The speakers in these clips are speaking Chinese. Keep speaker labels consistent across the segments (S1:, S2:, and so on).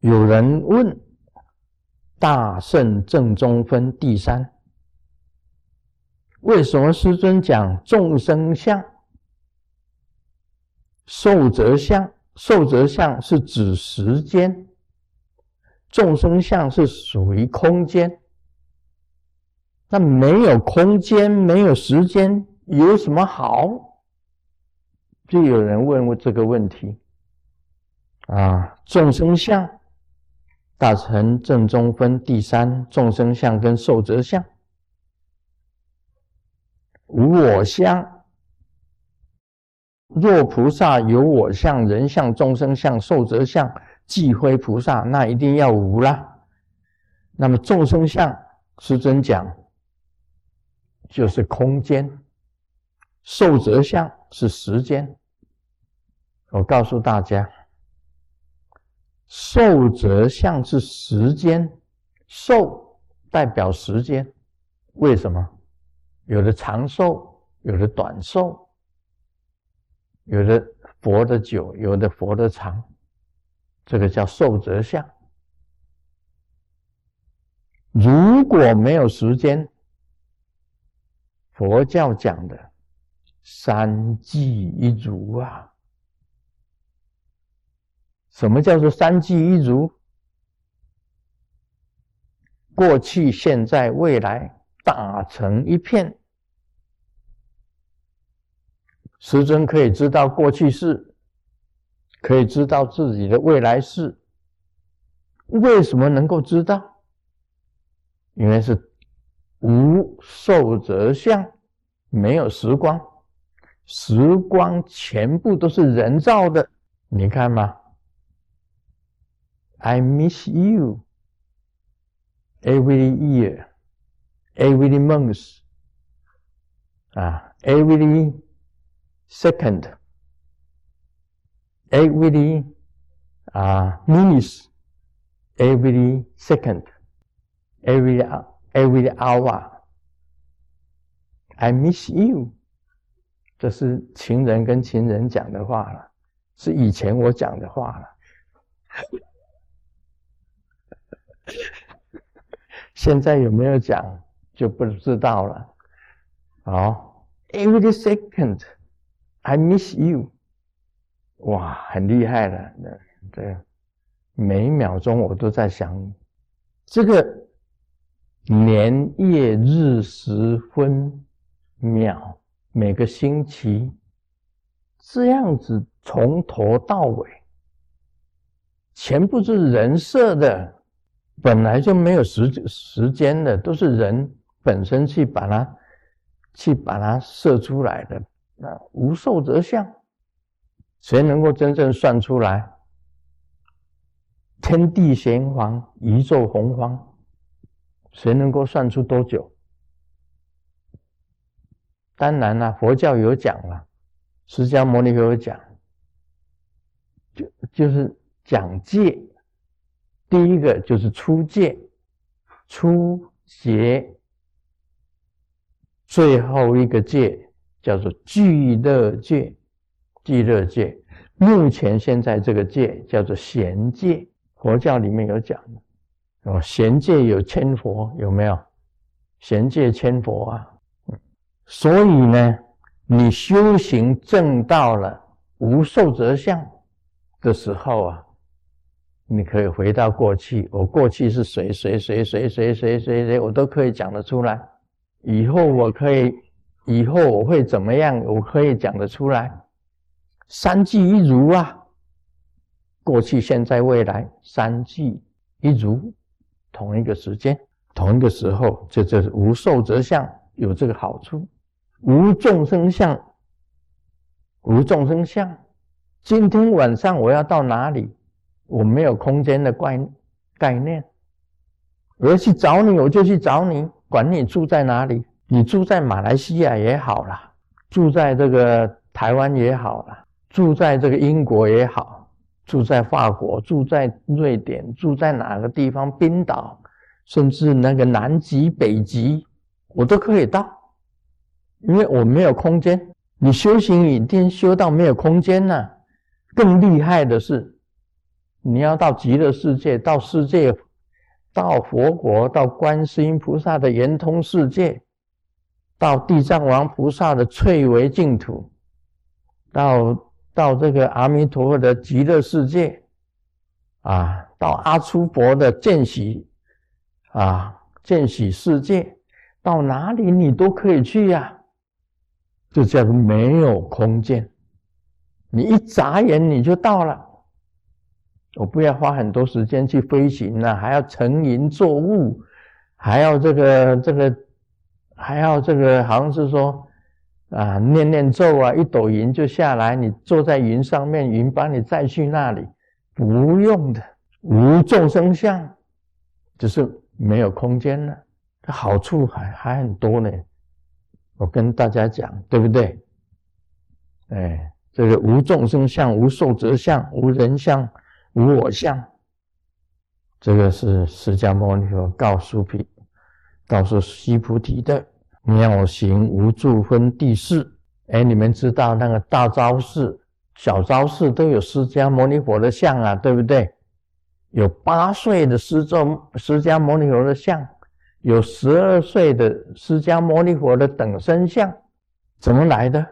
S1: 有人问：大圣正中分第三，为什么师尊讲众生相、寿则相？寿则相是指时间，众生相是属于空间。那没有空间，没有时间，有什么好？就有人问过这个问题。啊，众生相，大乘正中分第三，众生相跟寿者相，无我相。若菩萨有我相、人相、众生相、寿者相，即非菩萨，那一定要无啦。那么众生相，师尊讲。就是空间，受则相是时间。我告诉大家，受则相是时间，寿代表时间。为什么？有的长寿，有的短寿，有的活得久，有的活得长，这个叫寿则相。如果没有时间，佛教讲的三际一足啊，什么叫做三际一如？过去、现在、未来打成一片。时针可以知道过去式，可以知道自己的未来式。为什么能够知道？因为是。无受则相，没有时光，时光全部都是人造的。你看嘛 ？I miss you every year, every month, 啊，every second, every 啊 minutes, every second, every Every hour, I miss you。这是情人跟情人讲的话了，是以前我讲的话了。 现在有没有讲就不知道了。好，Every second, I miss you。哇，很厉害了。对，每一秒钟我都在想这个。年月日时分秒，每个星期这样子从头到尾，全部是人设的，本来就没有时时间的，都是人本身去把它去把它设出来的。那无寿则相，谁能够真正算出来？天地玄黄，宇宙洪荒。谁能够算出多久？当然了，佛教有讲了，释迦牟尼佛有讲，就就是讲戒。第一个就是出戒、出劫，最后一个戒叫做俱乐戒。俱乐戒，目前现在这个戒叫做贤戒，佛教里面有讲的。哦，贤界有千佛，有没有？贤界千佛啊，所以呢，你修行正到了无受则相的时候啊，你可以回到过去，我过去是谁谁谁谁谁谁谁谁，我都可以讲得出来。以后我可以，以后我会怎么样？我可以讲得出来。三际一如啊，过去、现在、未来，三际一如。同一个时间，同一个时候，这就是无受则相有这个好处，无众生相，无众生相。今天晚上我要到哪里？我没有空间的概概念，我要去找你，我就去找你，管你住在哪里。你住在马来西亚也好啦，住在这个台湾也好啦，住在这个英国也好。住在法国，住在瑞典，住在哪个地方？冰岛，甚至那个南极、北极，我都可以到，因为我没有空间。你修行一定修到没有空间呢？更厉害的是，你要到极乐世界，到世界，到佛国，到观世音菩萨的圆通世界，到地藏王菩萨的翠微净土，到到这个阿弥陀佛的极乐世界，啊，到阿出佛的见喜，啊，见喜世界，到哪里你都可以去呀。就叫做没有空间，你一眨眼你就到了。我不要花很多时间去飞行了，还要乘云作雾，还要这个这个，还要这个，好像是说啊，念念咒啊，一朵云就下来，你坐在云上面，云把你载去那里，不用的，无众生相，只是没有空间了，好处还还很多呢。我跟大家讲，对不对？哎，这个无众生相、无寿者相、无人相、无我相，这个是释迦牟尼佛告诉彼，告诉须菩提的妙行无住分第四。哎，你们知道那个大昭寺、小昭寺都有释迦牟尼佛的像啊，对不对？有八岁的释迦释迦牟尼佛的像。有十二岁的释迦牟尼佛的等身像，怎么来的？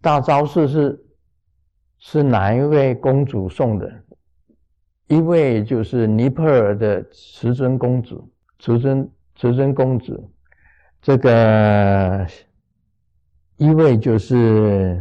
S1: 大昭寺是是哪一位公主送的？一位就是尼泊尔的慈尊公主，慈尊慈尊公主。这个一位就是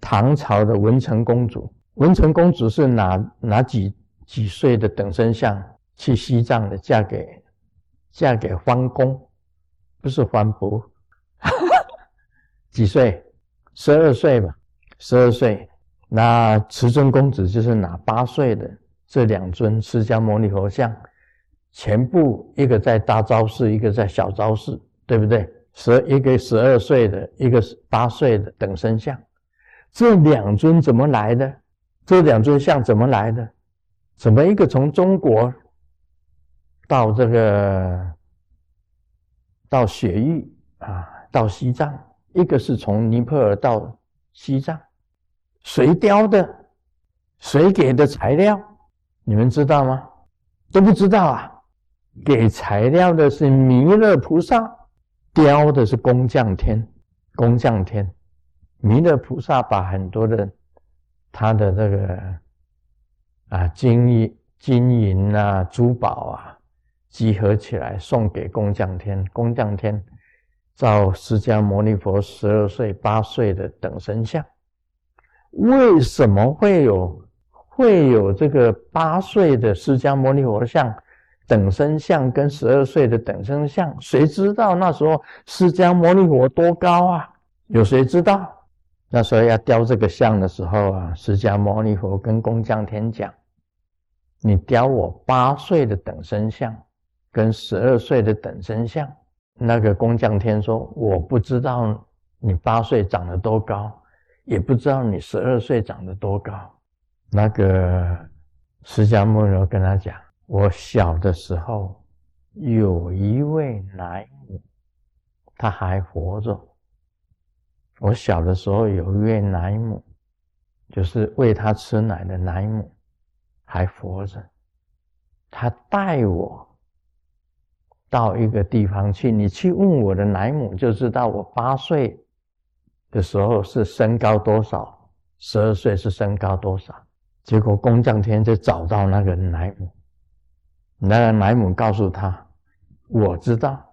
S1: 唐朝的文成公主。文成公主是哪哪几几岁的等身像？去西藏的，嫁给。嫁给桓公，不是桓伯，几岁？十二岁吧，十二岁。那慈尊公子就是哪八岁的？这两尊释迦牟尼佛像，全部一个在大昭寺，一个在小昭寺，对不对？十一个十二岁的，一个是八岁的等身像。这两尊怎么来的？这两尊像怎么来的？怎么一个从中国？到这个，到雪域啊，到西藏，一个是从尼泊尔到西藏，谁雕的？谁给的材料？你们知道吗？都不知道啊！给材料的是弥勒菩萨，雕的是工匠天，工匠天，弥勒菩萨把很多的他的这个啊金银、金银啊、珠宝啊。集合起来送给工匠天，工匠天造释迦牟尼佛十二岁、八岁的等身像。为什么会有会有这个八岁的释迦牟尼佛像等身像跟十二岁的等身像？谁知道那时候释迦牟尼佛多高啊？有谁知道？那时候要雕这个像的时候啊，释迦牟尼佛跟工匠天讲：“你雕我八岁的等身像。”跟十二岁的等身像，那个工匠天说：“我不知道你八岁长得多高，也不知道你十二岁长得多高。”那个释迦牟尼跟他讲：“我小的时候有一位奶母，他还活着。我小的时候有一位奶母，就是喂他吃奶的奶母，还活着。他带我。”到一个地方去，你去问我的奶母，就知道我八岁的时候是身高多少，十二岁是身高多少。结果工匠天就找到那个奶母，那个奶母告诉他：“我知道，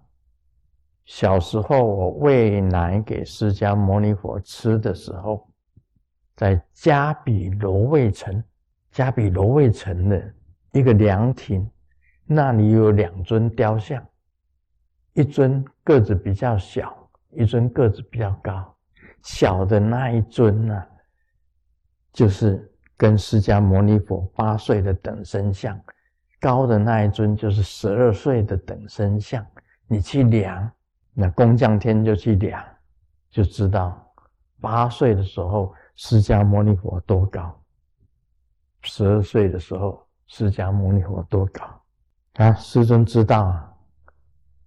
S1: 小时候我喂奶给释迦牟尼佛吃的时候，在加比罗卫城，加比罗卫城的一个凉亭。”那里有两尊雕像，一尊个子比较小，一尊个子比较高。小的那一尊呢，就是跟释迦牟尼佛八岁的等身像；高的那一尊就是十二岁的等身像。你去量，那工匠天就去量，就知道八岁的时候释迦牟尼佛多高，十二岁的时候释迦牟尼佛多高。啊，师尊知道啊，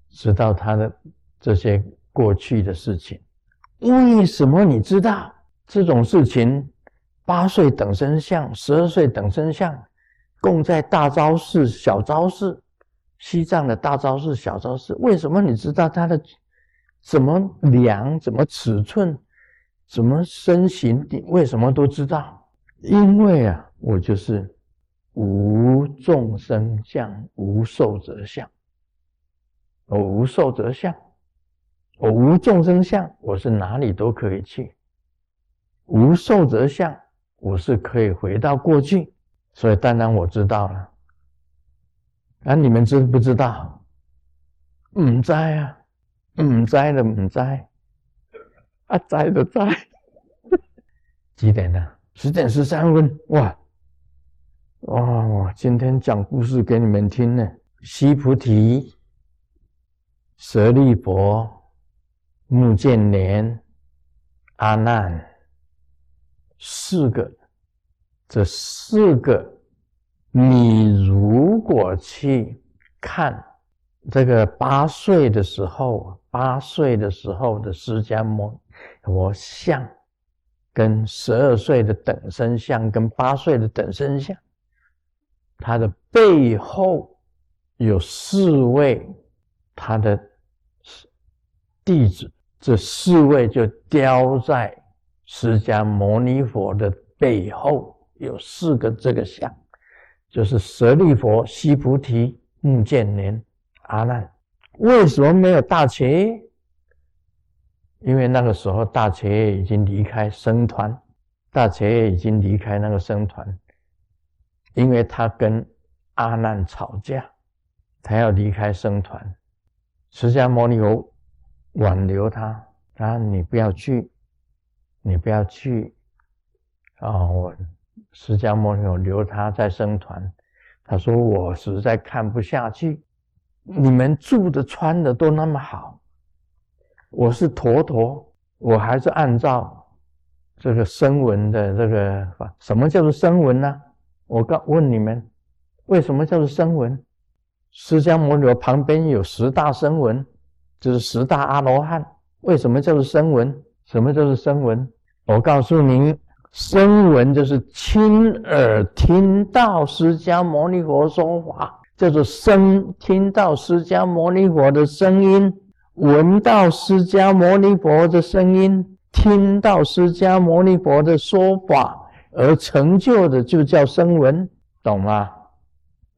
S1: 知道他的这些过去的事情。为什么你知道这种事情？八岁等身像，十二岁等身像，供在大昭寺、小昭寺，西藏的大昭寺、小昭寺，为什么你知道它的怎么量、怎么尺寸、怎么身形？你为什么都知道？因为啊，我就是无众生相，无寿者相。我无寿者相，我无众生相，我是哪里都可以去。无寿者相，我是可以回到过去。所以当然我知道了，啊，你们知不知道？唔知啊，唔知的唔知，啊，知的知。几点了？十点十三分。哇，哇，今天讲故事给你们听呢。西菩提、舍利弗、目犍连、阿难，四个。这四个，你如果去看这个八岁的时候，八岁的时候的释迦牟尼像，跟十二岁的等身像，跟八岁的等身像，他的背后有四位他的弟子，这四位就雕在释迦牟尼佛的背后。有四个这个像，就是舍利佛、西菩提、目犍连、阿难。为什么没有大伽？因为那个时候大伽已经离开僧团，大伽已经离开那个僧团，因为他跟阿难吵架，他要离开僧团。释迦牟尼佛挽留他，他说：“你不要去，你不要去。”啊，我。释迦牟尼留他在僧团，他说：“我实在看不下去，你们住的穿的都那么好，我是陀陀，我还是按照这个声闻的这个什么叫做声闻呢？我告问你们，为什么叫做声闻？释迦牟尼旁边有十大声闻，就是十大阿罗汉，为什么叫做声闻？什么叫做声闻？我告诉您。”声闻就是亲耳听到释迦牟尼佛说法，叫做声听到释迦牟尼佛的声音，闻到释迦牟尼佛的声音，听到释迦牟尼佛的说法而成就的，就叫声闻，懂吗？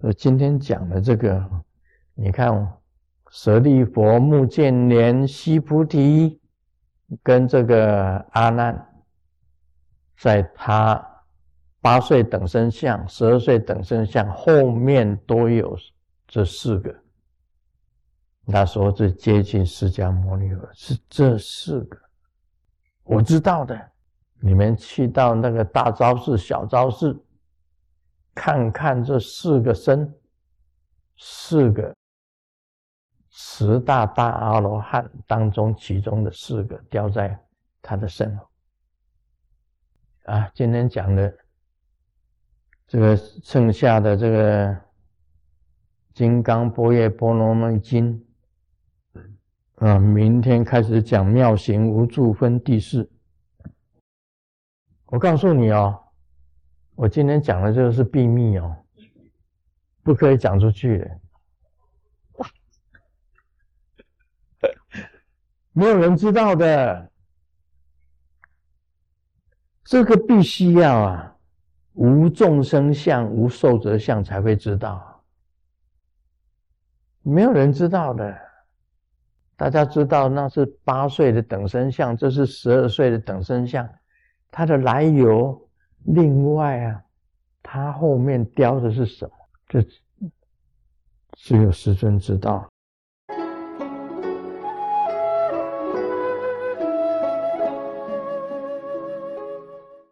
S1: 我今天讲的这个，你看，舍利佛、目犍连、须菩提，跟这个阿难。在他八岁等身像、十二岁等身像后面都有这四个。那时候最接近释迦牟尼佛是这四个，我知道的。你们去到那个大昭寺、小昭寺，看看这四个身，四个十大大阿罗汉当中其中的四个雕在他的身后。啊，今天讲的这个剩下的这个《金刚波叶波罗蜜经》，啊，明天开始讲妙行无住分第四。我告诉你哦，我今天讲的这个是秘密哦，不可以讲出去的，没有人知道的。这个必须要啊，无众生相、无寿者相才会知道，没有人知道的。大家知道那是八岁的等身相，这是十二岁的等身相，它的来由。另外啊，它后面雕的是什么？这只有师尊知道。